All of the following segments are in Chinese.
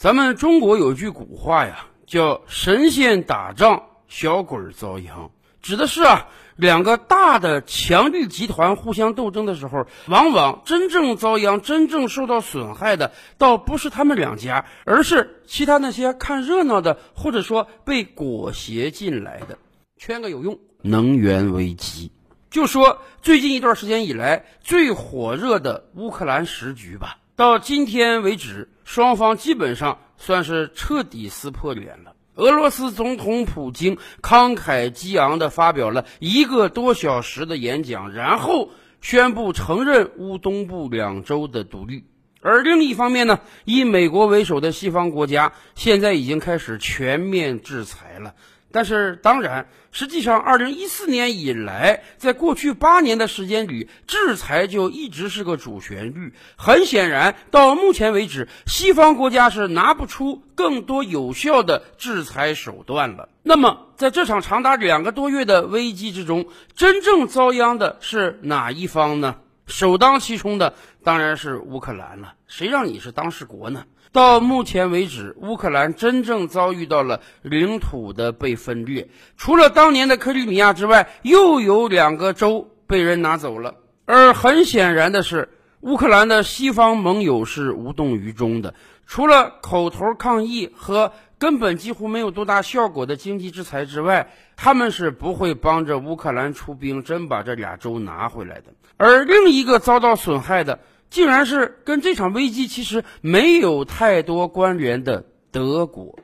咱们中国有句古话呀，叫“神仙打仗，小鬼遭殃”，指的是啊，两个大的强力集团互相斗争的时候，往往真正遭殃、真正受到损害的，倒不是他们两家，而是其他那些看热闹的，或者说被裹挟进来的。圈个有用，能源危机。就说最近一段时间以来最火热的乌克兰时局吧。到今天为止，双方基本上算是彻底撕破脸了。俄罗斯总统普京慷慨激昂地发表了一个多小时的演讲，然后宣布承认乌东部两州的独立。而另一方面呢，以美国为首的西方国家现在已经开始全面制裁了。但是，当然，实际上，二零一四年以来，在过去八年的时间里，制裁就一直是个主旋律。很显然，到目前为止，西方国家是拿不出更多有效的制裁手段了。那么，在这场长达两个多月的危机之中，真正遭殃的是哪一方呢？首当其冲的当然是乌克兰了。谁让你是当事国呢？到目前为止，乌克兰真正遭遇到了领土的被分裂，除了当年的克里米亚之外，又有两个州被人拿走了。而很显然的是，乌克兰的西方盟友是无动于衷的，除了口头抗议和根本几乎没有多大效果的经济制裁之外，他们是不会帮着乌克兰出兵，真把这俩州拿回来的。而另一个遭到损害的。竟然是跟这场危机其实没有太多关联的德国，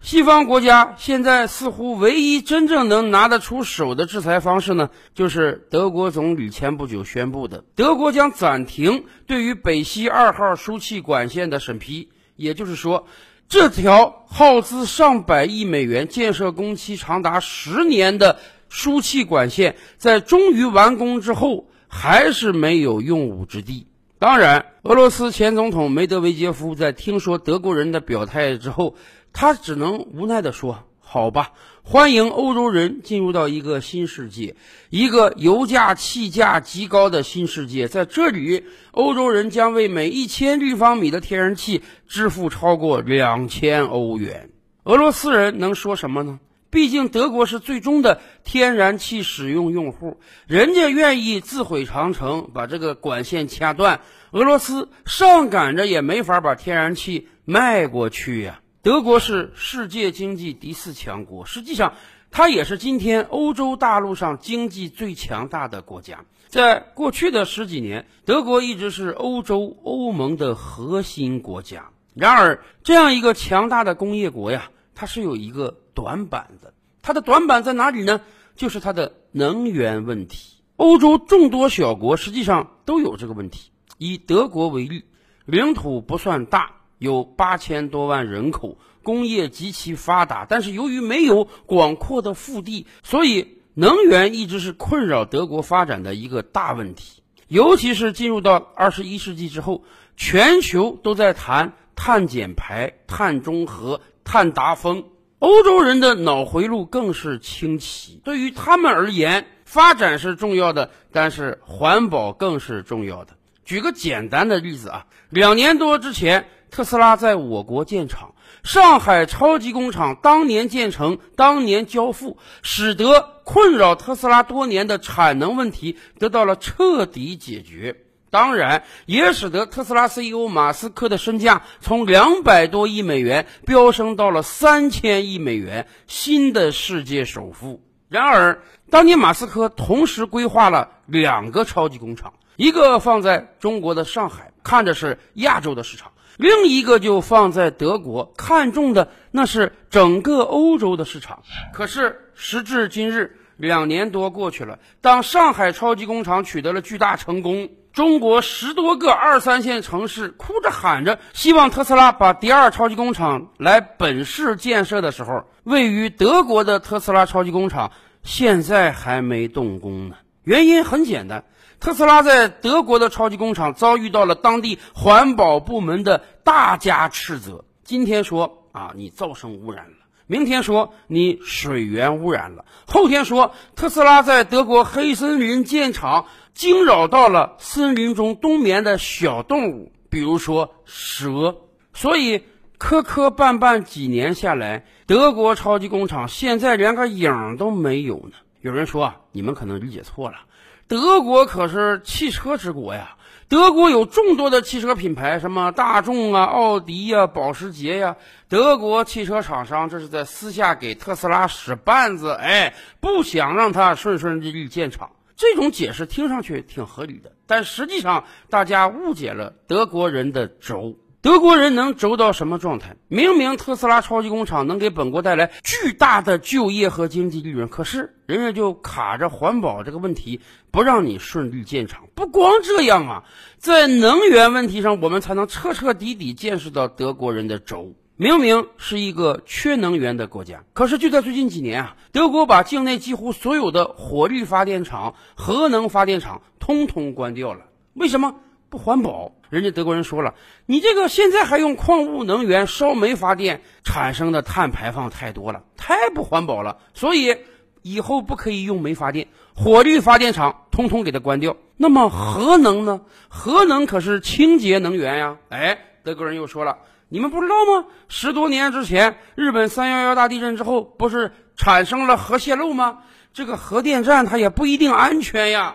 西方国家现在似乎唯一真正能拿得出手的制裁方式呢，就是德国总理前不久宣布的，德国将暂停对于北溪二号输气管线的审批。也就是说，这条耗资上百亿美元、建设工期长达十年的输气管线，在终于完工之后，还是没有用武之地。当然，俄罗斯前总统梅德韦杰夫在听说德国人的表态之后，他只能无奈地说：“好吧，欢迎欧洲人进入到一个新世界，一个油价、气价极高的新世界。在这里，欧洲人将为每一千立方米的天然气支付超过两千欧元。俄罗斯人能说什么呢？”毕竟德国是最终的天然气使用用户，人家愿意自毁长城，把这个管线掐断，俄罗斯上赶着也没法把天然气卖过去呀。德国是世界经济第四强国，实际上它也是今天欧洲大陆上经济最强大的国家。在过去的十几年，德国一直是欧洲欧盟的核心国家。然而，这样一个强大的工业国呀，它是有一个。短板的，它的短板在哪里呢？就是它的能源问题。欧洲众多小国实际上都有这个问题。以德国为例，领土不算大，有八千多万人口，工业极其发达，但是由于没有广阔的腹地，所以能源一直是困扰德国发展的一个大问题。尤其是进入到二十一世纪之后，全球都在谈碳减排、碳中和、碳达峰。欧洲人的脑回路更是清奇，对于他们而言，发展是重要的，但是环保更是重要的。举个简单的例子啊，两年多之前，特斯拉在我国建厂，上海超级工厂当年建成，当年交付，使得困扰特斯拉多年的产能问题得到了彻底解决。当然，也使得特斯拉 CEO 马斯克的身价从两百多亿美元飙升到了三千亿美元，新的世界首富。然而，当年马斯克同时规划了两个超级工厂，一个放在中国的上海，看着是亚洲的市场；另一个就放在德国，看中的那是整个欧洲的市场。可是，时至今日，两年多过去了，当上海超级工厂取得了巨大成功。中国十多个二三线城市哭着喊着，希望特斯拉把第二超级工厂来本市建设的时候，位于德国的特斯拉超级工厂现在还没动工呢。原因很简单，特斯拉在德国的超级工厂遭遇到了当地环保部门的大加斥责。今天说啊，你噪声污染了；明天说你水源污染了；后天说特斯拉在德国黑森林建厂。惊扰到了森林中冬眠的小动物，比如说蛇。所以磕磕绊绊几年下来，德国超级工厂现在连个影都没有呢。有人说啊，你们可能理解错了，德国可是汽车之国呀。德国有众多的汽车品牌，什么大众啊、奥迪呀、保时捷呀。德国汽车厂商这是在私下给特斯拉使绊子，哎，不想让它顺顺利利建厂。这种解释听上去挺合理的，但实际上大家误解了德国人的轴。德国人能轴到什么状态？明明特斯拉超级工厂能给本国带来巨大的就业和经济利润，可是人家就卡着环保这个问题，不让你顺利建厂。不光这样啊，在能源问题上，我们才能彻彻底底见识到德国人的轴。明明是一个缺能源的国家，可是就在最近几年啊，德国把境内几乎所有的火力发电厂、核能发电厂通通关掉了。为什么？不环保，人家德国人说了，你这个现在还用矿物能源烧煤发电，产生的碳排放太多了，太不环保了，所以以后不可以用煤发电，火力发电厂通通给它关掉。那么核能呢？核能可是清洁能源呀！哎，德国人又说了，你们不知道吗？十多年之前，日本三幺幺大地震之后，不是产生了核泄漏吗？这个核电站它也不一定安全呀，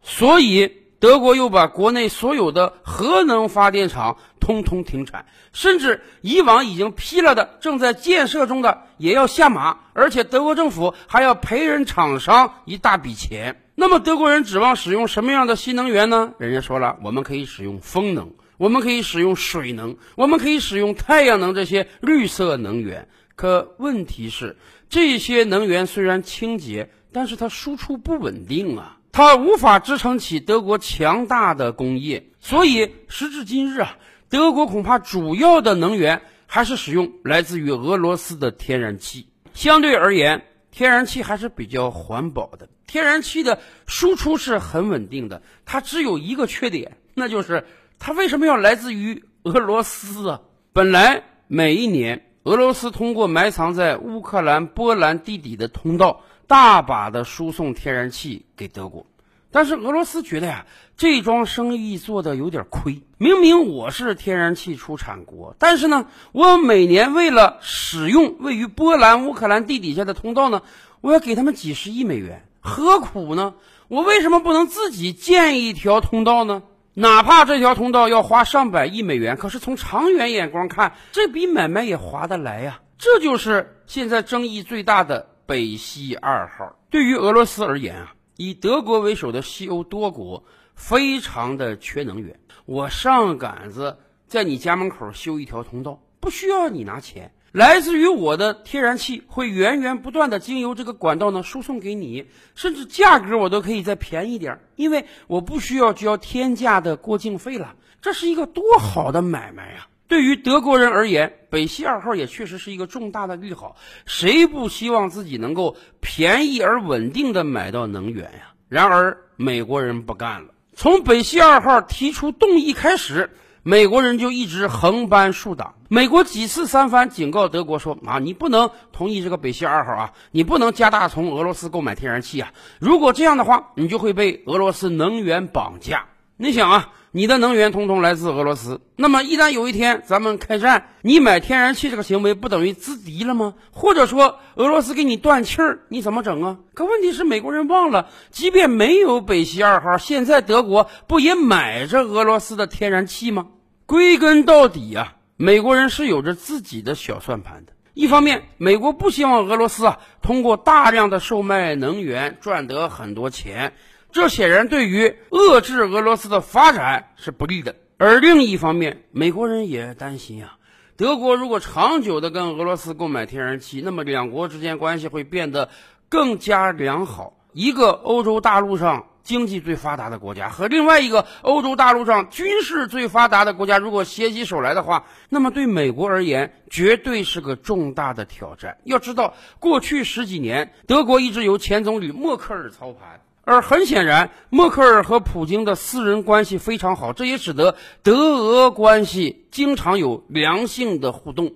所以。德国又把国内所有的核能发电厂通通停产，甚至以往已经批了的、正在建设中的也要下马，而且德国政府还要赔人厂商一大笔钱。那么德国人指望使用什么样的新能源呢？人家说了，我们可以使用风能，我们可以使用水能，我们可以使用太阳能这些绿色能源。可问题是，这些能源虽然清洁，但是它输出不稳定啊。它无法支撑起德国强大的工业，所以时至今日啊，德国恐怕主要的能源还是使用来自于俄罗斯的天然气。相对而言，天然气还是比较环保的。天然气的输出是很稳定的，它只有一个缺点，那就是它为什么要来自于俄罗斯啊？本来每一年俄罗斯通过埋藏在乌克兰、波兰地底的通道。大把的输送天然气给德国，但是俄罗斯觉得呀，这桩生意做的有点亏。明明我是天然气出产国，但是呢，我每年为了使用位于波兰、乌克兰地底下的通道呢，我要给他们几十亿美元，何苦呢？我为什么不能自己建一条通道呢？哪怕这条通道要花上百亿美元，可是从长远眼光看，这笔买卖也划得来呀。这就是现在争议最大的。北溪二号对于俄罗斯而言啊，以德国为首的西欧多国非常的缺能源。我上杆子在你家门口修一条通道，不需要你拿钱，来自于我的天然气会源源不断的经由这个管道呢输送给你，甚至价格我都可以再便宜点，因为我不需要交天价的过境费了。这是一个多好的买卖啊！对于德国人而言，北溪二号也确实是一个重大的利好。谁不希望自己能够便宜而稳定的买到能源呀？然而美国人不干了。从北溪二号提出动议开始，美国人就一直横搬竖挡。美国几次三番警告德国说：“啊，你不能同意这个北溪二号啊，你不能加大从俄罗斯购买天然气啊！如果这样的话，你就会被俄罗斯能源绑架。”你想啊，你的能源通通来自俄罗斯，那么一旦有一天咱们开战，你买天然气这个行为不等于资敌了吗？或者说俄罗斯给你断气儿，你怎么整啊？可问题是美国人忘了，即便没有北溪二号，现在德国不也买着俄罗斯的天然气吗？归根到底啊，美国人是有着自己的小算盘的。一方面，美国不希望俄罗斯啊通过大量的售卖能源赚得很多钱。这显然对于遏制俄罗斯的发展是不利的。而另一方面，美国人也担心啊，德国如果长久的跟俄罗斯购买天然气，那么两国之间关系会变得更加良好。一个欧洲大陆上经济最发达的国家和另外一个欧洲大陆上军事最发达的国家如果携起手来的话，那么对美国而言绝对是个重大的挑战。要知道，过去十几年，德国一直由前总理默克尔操盘。而很显然，默克尔和普京的私人关系非常好，这也使得德俄关系经常有良性的互动。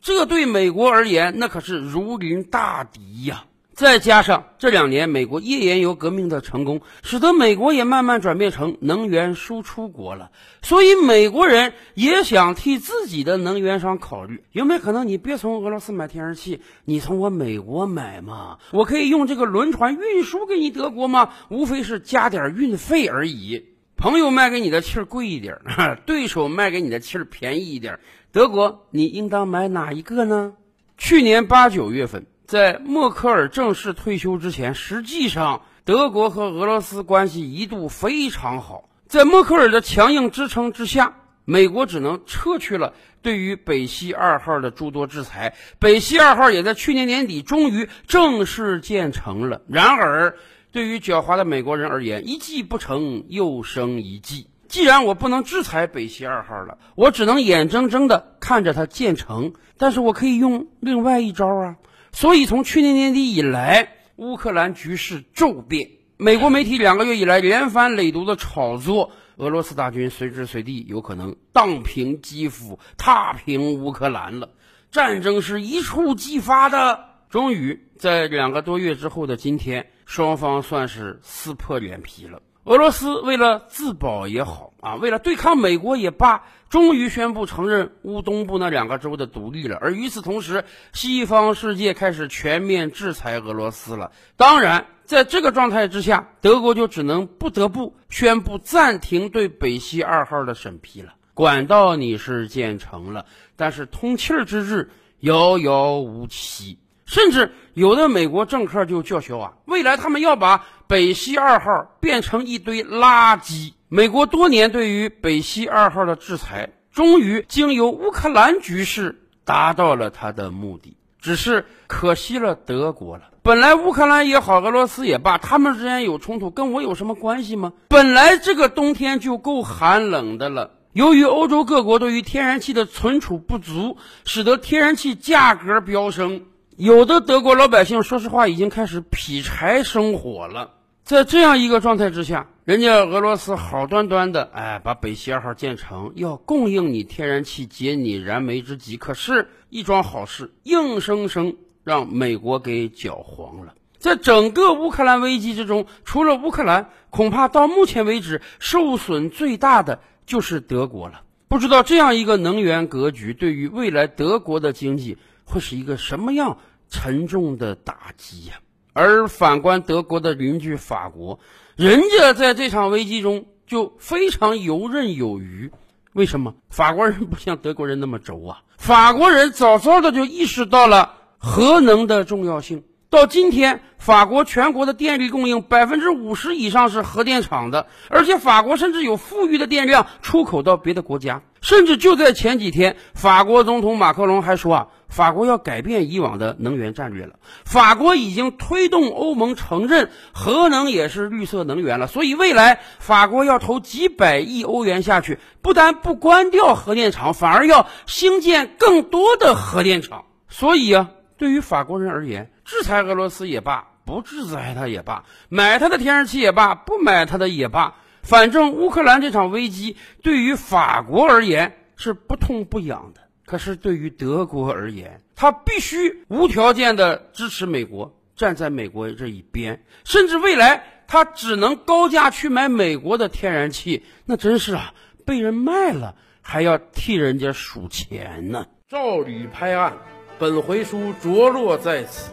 这对美国而言，那可是如临大敌呀。再加上这两年美国页岩油革命的成功，使得美国也慢慢转变成能源输出国了。所以美国人也想替自己的能源商考虑，有没有可能你别从俄罗斯买天然气，你从我美国买嘛？我可以用这个轮船运输给你德国吗？无非是加点运费而已。朋友卖给你的气儿贵一点，对手卖给你的气儿便宜一点。德国，你应当买哪一个呢？去年八九月份。在默克尔正式退休之前，实际上德国和俄罗斯关系一度非常好。在默克尔的强硬支撑之下，美国只能撤去了对于北溪二号的诸多制裁。北溪二号也在去年年底终于正式建成了。然而，对于狡猾的美国人而言，一计不成又生一计。既然我不能制裁北溪二号了，我只能眼睁睁地看着它建成。但是我可以用另外一招啊。所以，从去年年底以来，乌克兰局势骤变。美国媒体两个月以来连番累读的炒作，俄罗斯大军随时随地有可能荡平基辅、踏平乌克兰了。战争是一触即发的。终于，在两个多月之后的今天，双方算是撕破脸皮了。俄罗斯为了自保也好啊，为了对抗美国也罢，终于宣布承认乌东部那两个州的独立了。而与此同时，西方世界开始全面制裁俄罗斯了。当然，在这个状态之下，德国就只能不得不宣布暂停对北溪二号的审批了。管道你是建成了，但是通气儿之日遥遥无期。甚至有的美国政客就叫嚣啊，未来他们要把北溪二号变成一堆垃圾。美国多年对于北溪二号的制裁，终于经由乌克兰局势达到了他的目的，只是可惜了德国了。本来乌克兰也好，俄罗斯也罢，他们之间有冲突，跟我有什么关系吗？本来这个冬天就够寒冷的了，由于欧洲各国对于天然气的存储不足，使得天然气价格飙升。有的德国老百姓，说实话，已经开始劈柴生火了。在这样一个状态之下，人家俄罗斯好端端的，哎，把北溪二号建成，要供应你天然气，解你燃眉之急。可是，一桩好事，硬生生让美国给搅黄了。在整个乌克兰危机之中，除了乌克兰，恐怕到目前为止受损最大的就是德国了。不知道这样一个能源格局，对于未来德国的经济。会是一个什么样沉重的打击呀？而反观德国的邻居法国，人家在这场危机中就非常游刃有余。为什么？法国人不像德国人那么轴啊！法国人早早的就意识到了核能的重要性。到今天，法国全国的电力供应百分之五十以上是核电厂的，而且法国甚至有富裕的电量出口到别的国家。甚至就在前几天，法国总统马克龙还说啊，法国要改变以往的能源战略了。法国已经推动欧盟承认核能也是绿色能源了，所以未来法国要投几百亿欧元下去，不但不关掉核电厂，反而要兴建更多的核电厂。所以啊。对于法国人而言，制裁俄罗斯也罢，不制裁他也罢，买他的天然气也罢，不买他的也罢，反正乌克兰这场危机对于法国而言是不痛不痒的。可是对于德国而言，他必须无条件的支持美国，站在美国这一边，甚至未来他只能高价去买美国的天然气，那真是啊，被人卖了还要替人家数钱呢。照吕拍案。本回书着落在此，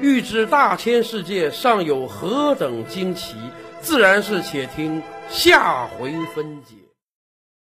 欲知大千世界尚有何等惊奇，自然是且听下回分解。